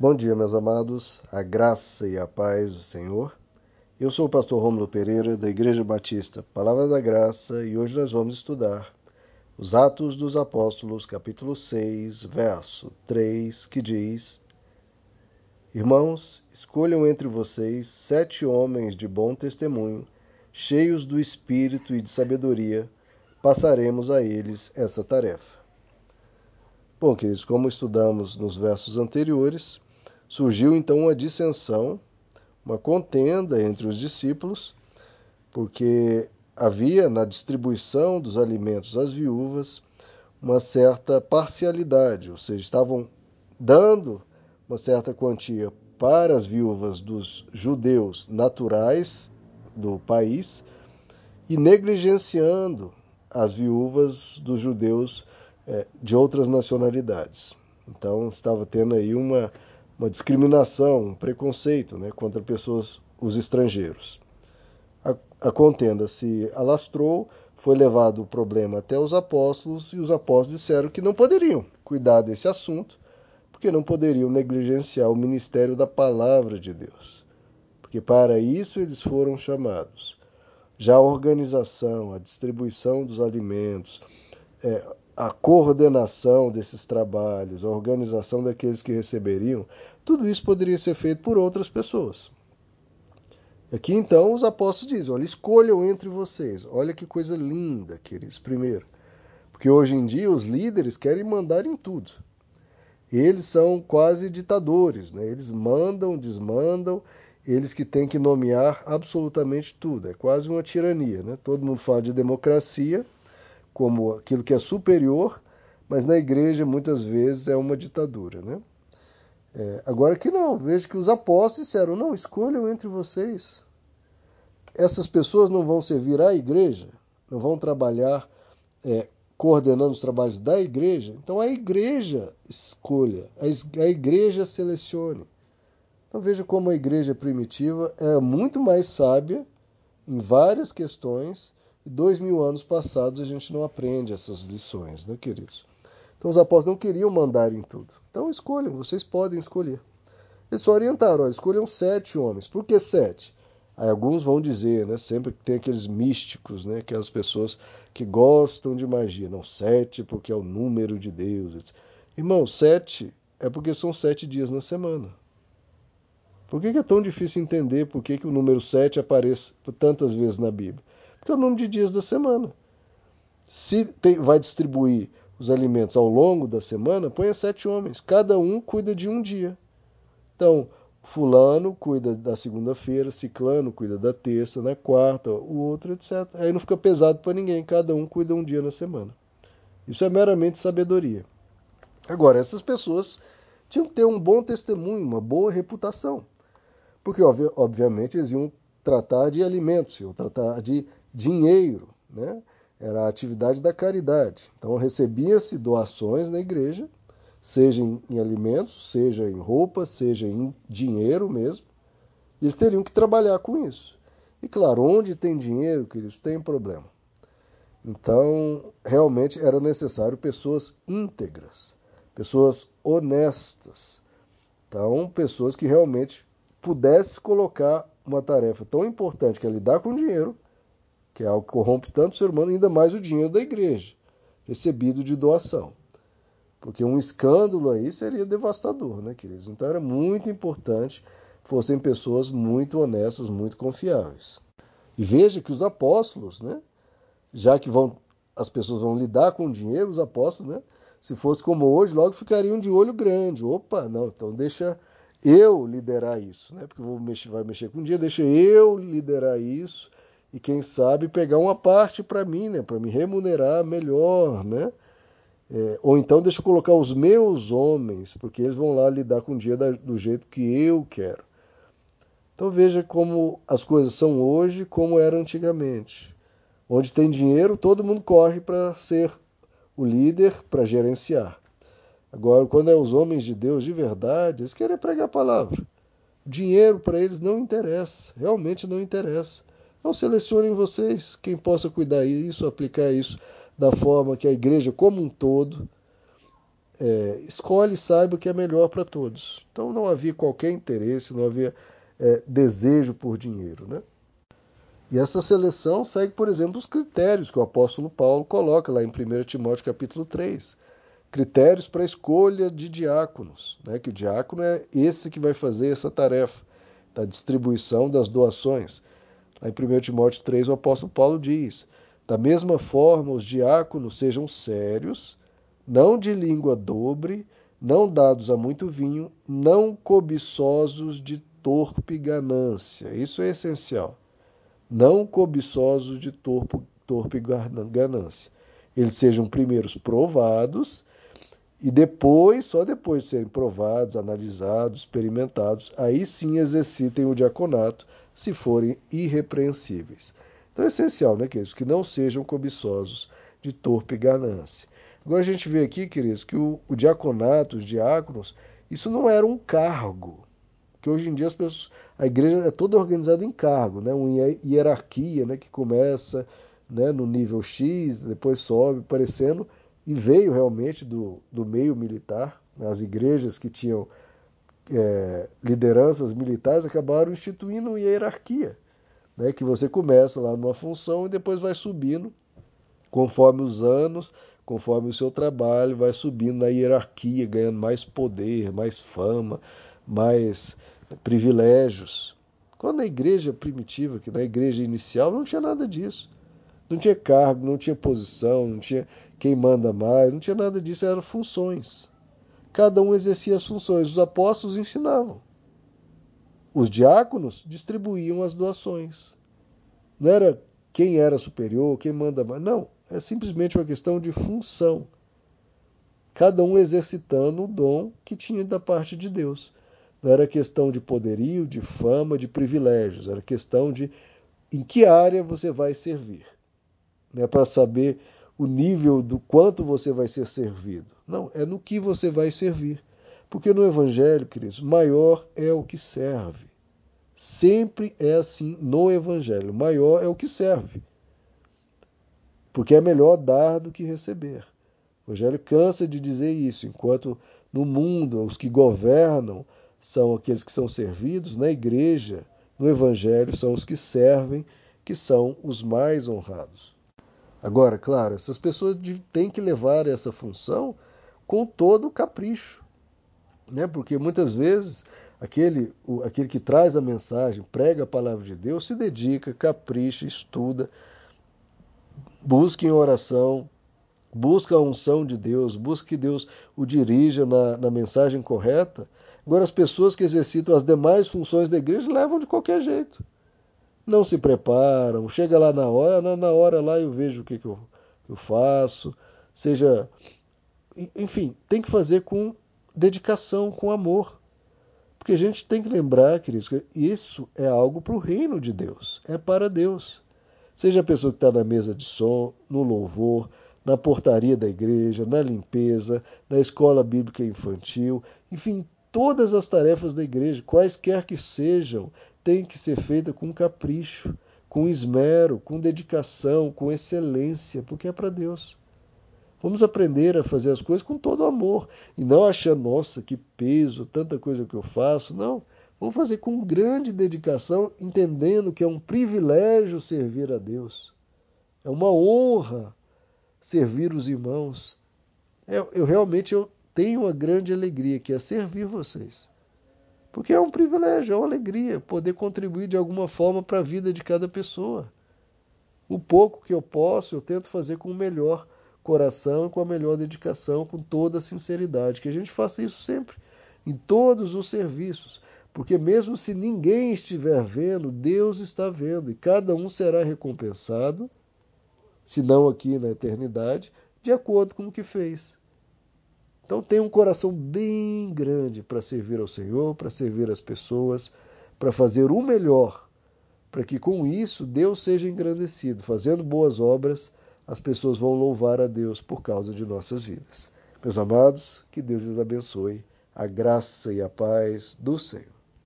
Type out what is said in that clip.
Bom dia, meus amados, a graça e a paz do Senhor. Eu sou o pastor Rômulo Pereira, da Igreja Batista Palavra da Graça, e hoje nós vamos estudar os Atos dos Apóstolos, capítulo 6, verso 3, que diz: Irmãos, escolham entre vocês sete homens de bom testemunho, cheios do espírito e de sabedoria, passaremos a eles essa tarefa. Bom, queridos, como estudamos nos versos anteriores, surgiu então uma dissensão, uma contenda entre os discípulos, porque havia na distribuição dos alimentos às viúvas uma certa parcialidade, ou seja, estavam dando uma certa quantia para as viúvas dos judeus naturais do país e negligenciando as viúvas dos judeus é, de outras nacionalidades. Então estava tendo aí uma uma discriminação, um preconceito né, contra pessoas, os estrangeiros. A, a contenda se alastrou, foi levado o problema até os apóstolos e os apóstolos disseram que não poderiam cuidar desse assunto, porque não poderiam negligenciar o ministério da palavra de Deus. Porque para isso eles foram chamados. Já a organização, a distribuição dos alimentos, é, a coordenação desses trabalhos, a organização daqueles que receberiam, tudo isso poderia ser feito por outras pessoas. Aqui então os apóstolos dizem: olha, escolham entre vocês. Olha que coisa linda, queridos. Primeiro, porque hoje em dia os líderes querem mandar em tudo. Eles são quase ditadores, né? eles mandam, desmandam, eles que têm que nomear absolutamente tudo. É quase uma tirania. Né? Todo mundo fala de democracia, como aquilo que é superior, mas na igreja muitas vezes é uma ditadura. Né? É, agora que não, vejo que os apóstolos disseram: não, escolham entre vocês. Essas pessoas não vão servir à igreja, não vão trabalhar é, coordenando os trabalhos da igreja. Então a igreja escolha, a igreja selecione. Então veja como a igreja primitiva é muito mais sábia em várias questões dois mil anos passados a gente não aprende essas lições, né, queridos? Então os apóstolos não queriam mandar em tudo. Então escolham, vocês podem escolher. Eles só orientaram, ó, escolham sete homens. Por que sete? Aí alguns vão dizer, né, sempre que tem aqueles místicos, né, aquelas pessoas que gostam de magia. Não, sete porque é o número de Deus. Irmão, sete é porque são sete dias na semana. Por que é tão difícil entender por que, que o número sete aparece tantas vezes na Bíblia? Porque é o número de dias da semana. Se tem, vai distribuir os alimentos ao longo da semana, ponha sete homens. Cada um cuida de um dia. Então, fulano cuida da segunda-feira, ciclano cuida da terça, na quarta, o outro, etc. Aí não fica pesado para ninguém, cada um cuida um dia na semana. Isso é meramente sabedoria. Agora, essas pessoas tinham que ter um bom testemunho, uma boa reputação. Porque, obviamente, eles iam tratar de alimentos, iam tratar de dinheiro, né? Era a atividade da caridade. Então recebia-se doações na igreja, seja em, em alimentos, seja em roupas, seja em dinheiro mesmo. E eles teriam que trabalhar com isso. E claro, onde tem dinheiro, queridos, tem problema. Então, realmente era necessário pessoas íntegras, pessoas honestas. Então, pessoas que realmente pudessem colocar uma tarefa tão importante que é lidar com dinheiro que é algo que corrompe tanto o ser humano, ainda mais o dinheiro da igreja, recebido de doação. Porque um escândalo aí seria devastador, né, queridos? Então era muito importante que fossem pessoas muito honestas, muito confiáveis. E veja que os apóstolos, né, já que vão, as pessoas vão lidar com o dinheiro, os apóstolos, né, se fosse como hoje, logo ficariam de olho grande. Opa, não, então deixa eu liderar isso, né? Porque vou mexer, vai mexer com dinheiro, deixa eu liderar isso e quem sabe pegar uma parte para mim, né, para me remunerar melhor, né? É, ou então deixa eu colocar os meus homens, porque eles vão lá lidar com o dia da, do jeito que eu quero. Então veja como as coisas são hoje, como era antigamente. Onde tem dinheiro, todo mundo corre para ser o líder, para gerenciar. Agora, quando é os homens de Deus de verdade, eles querem pregar a palavra. Dinheiro para eles não interessa, realmente não interessa. Então selecionem vocês quem possa cuidar isso, aplicar isso da forma que a igreja como um todo é, escolhe e saiba o que é melhor para todos. Então não havia qualquer interesse, não havia é, desejo por dinheiro. Né? E essa seleção segue, por exemplo, os critérios que o apóstolo Paulo coloca lá em 1 Timóteo capítulo 3. Critérios para a escolha de diáconos, né? que o diácono é esse que vai fazer essa tarefa da distribuição das doações. Lá em 1 Timóteo 3, o apóstolo Paulo diz: Da mesma forma, os diáconos sejam sérios, não de língua dobre, não dados a muito vinho, não cobiçosos de torpe ganância. Isso é essencial. Não cobiçosos de torpe, torpe ganância. Eles sejam primeiros provados e depois, só depois de serem provados, analisados, experimentados, aí sim exercitem o diaconato, se forem irrepreensíveis. Então é essencial, né, queridos, que não sejam cobiçosos de torpe ganância. Agora a gente vê aqui, queridos, que o, o diaconato, os diáconos, isso não era um cargo. Que hoje em dia as pessoas, a igreja é toda organizada em cargo, né? uma hierarquia né? que começa né? no nível X, depois sobe, parecendo, e veio realmente do, do meio militar. Né? As igrejas que tinham é, lideranças militares acabaram instituindo uma hierarquia, né? que você começa lá numa função e depois vai subindo conforme os anos, conforme o seu trabalho, vai subindo na hierarquia, ganhando mais poder, mais fama, mais privilégios. Quando na igreja primitiva, que na igreja inicial, não tinha nada disso. Não tinha cargo, não tinha posição, não tinha quem manda mais, não tinha nada disso, eram funções. Cada um exercia as funções. Os apóstolos ensinavam. Os diáconos distribuíam as doações. Não era quem era superior, quem manda mais. Não, é simplesmente uma questão de função. Cada um exercitando o dom que tinha da parte de Deus. Não era questão de poderio, de fama, de privilégios, era questão de em que área você vai servir. Não é para saber o nível do quanto você vai ser servido. Não, é no que você vai servir. Porque no Evangelho, queridos, maior é o que serve. Sempre é assim no Evangelho. Maior é o que serve. Porque é melhor dar do que receber. O Evangelho cansa de dizer isso, enquanto no mundo os que governam são aqueles que são servidos, na igreja, no Evangelho, são os que servem, que são os mais honrados. Agora, claro, essas pessoas têm que levar essa função com todo o capricho, né? porque muitas vezes aquele, o, aquele que traz a mensagem, prega a palavra de Deus, se dedica, capricha, estuda, busca em oração, busca a unção de Deus, busca que Deus o dirija na, na mensagem correta, Agora, as pessoas que exercitam as demais funções da igreja levam de qualquer jeito. Não se preparam, chega lá na hora, na, na hora lá eu vejo o que, que eu, eu faço. Seja. Enfim, tem que fazer com dedicação, com amor. Porque a gente tem que lembrar, queridos, que isso é algo para o reino de Deus, é para Deus. Seja a pessoa que está na mesa de som, no louvor, na portaria da igreja, na limpeza, na escola bíblica infantil, enfim, Todas as tarefas da igreja, quaisquer que sejam, têm que ser feitas com capricho, com esmero, com dedicação, com excelência, porque é para Deus. Vamos aprender a fazer as coisas com todo amor e não achar, nossa, que peso, tanta coisa que eu faço. Não. Vamos fazer com grande dedicação, entendendo que é um privilégio servir a Deus. É uma honra servir os irmãos. Eu, eu realmente eu tenho uma grande alegria, que é servir vocês. Porque é um privilégio, é uma alegria poder contribuir de alguma forma para a vida de cada pessoa. O pouco que eu posso, eu tento fazer com o melhor coração, com a melhor dedicação, com toda a sinceridade. Que a gente faça isso sempre, em todos os serviços. Porque mesmo se ninguém estiver vendo, Deus está vendo e cada um será recompensado, se não aqui na eternidade, de acordo com o que fez. Então tenha um coração bem grande para servir ao Senhor, para servir as pessoas, para fazer o melhor, para que com isso Deus seja engrandecido. Fazendo boas obras, as pessoas vão louvar a Deus por causa de nossas vidas. Meus amados, que Deus lhes abençoe, a graça e a paz do Senhor.